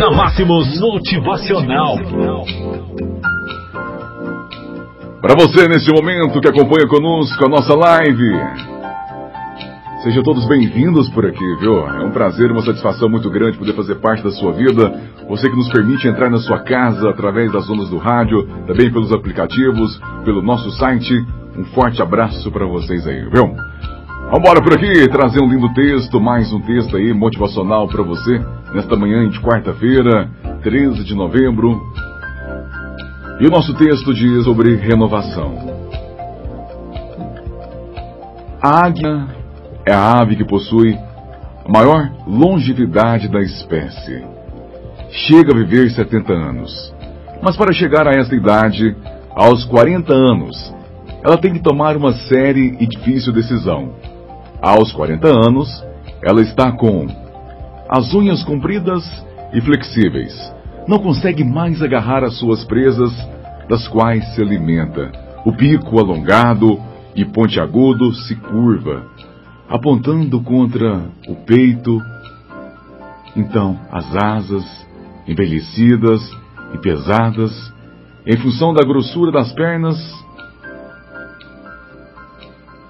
Na Máximos Motivacional. Para você neste momento que acompanha conosco a nossa live. Sejam todos bem-vindos por aqui, viu? É um prazer, uma satisfação muito grande poder fazer parte da sua vida. Você que nos permite entrar na sua casa através das ondas do rádio, também pelos aplicativos, pelo nosso site. Um forte abraço para vocês aí, viu? Vambora por aqui, trazer um lindo texto, mais um texto aí motivacional para você, nesta manhã de quarta-feira, 13 de novembro. E o nosso texto diz sobre renovação. A águia é a ave que possui a maior longevidade da espécie. Chega a viver 70 anos. Mas para chegar a esta idade, aos 40 anos, ela tem que tomar uma séria e difícil decisão. Aos 40 anos, ela está com as unhas compridas e flexíveis. Não consegue mais agarrar as suas presas, das quais se alimenta. O bico alongado e pontiagudo se curva, apontando contra o peito. Então, as asas, envelhecidas e pesadas, em função da grossura das pernas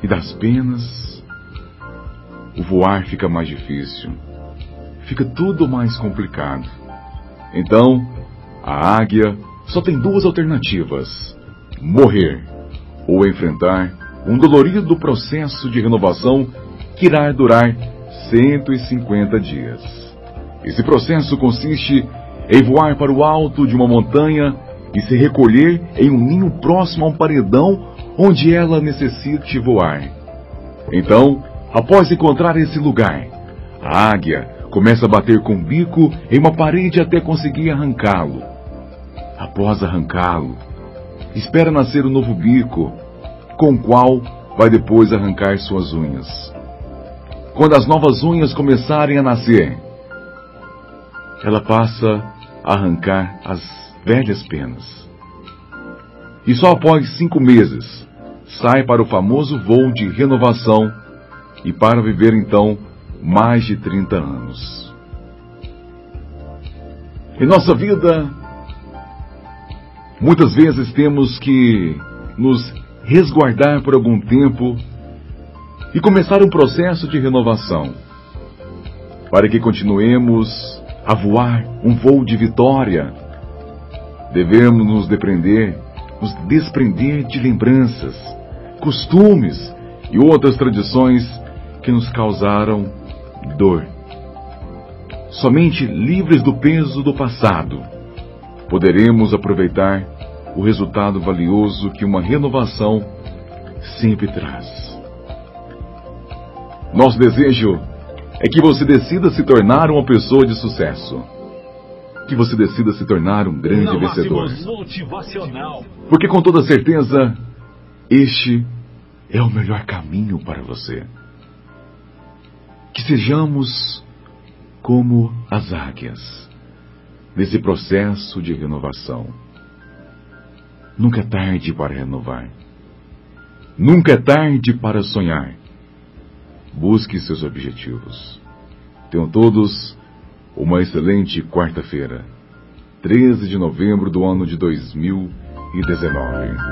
e das penas, o voar fica mais difícil. Fica tudo mais complicado. Então, a águia só tem duas alternativas: morrer ou enfrentar um dolorido processo de renovação que irá durar 150 dias. Esse processo consiste em voar para o alto de uma montanha e se recolher em um ninho próximo a um paredão onde ela necessite voar. Então, após encontrar esse lugar, a águia começa a bater com o bico em uma parede até conseguir arrancá-lo. Após arrancá-lo, espera nascer um novo bico, com o qual vai depois arrancar suas unhas. Quando as novas unhas começarem a nascer, ela passa a arrancar as velhas penas. E só após cinco meses sai para o famoso voo de renovação e para viver então mais de 30 anos. Em nossa vida, muitas vezes temos que nos resguardar por algum tempo e começar um processo de renovação, para que continuemos a voar um voo de vitória. Devemos nos desprender, nos desprender de lembranças, costumes e outras tradições que nos causaram dor. Somente livres do peso do passado, poderemos aproveitar o resultado valioso que uma renovação sempre traz. Nosso desejo é que você decida se tornar uma pessoa de sucesso. Que você decida se tornar um grande vencedor. Porque com toda certeza, este é o melhor caminho para você. Que sejamos como as águias nesse processo de renovação. Nunca é tarde para renovar. Nunca é tarde para sonhar. Busque seus objetivos. Tenham todos uma excelente quarta-feira, 13 de novembro do ano de 2019.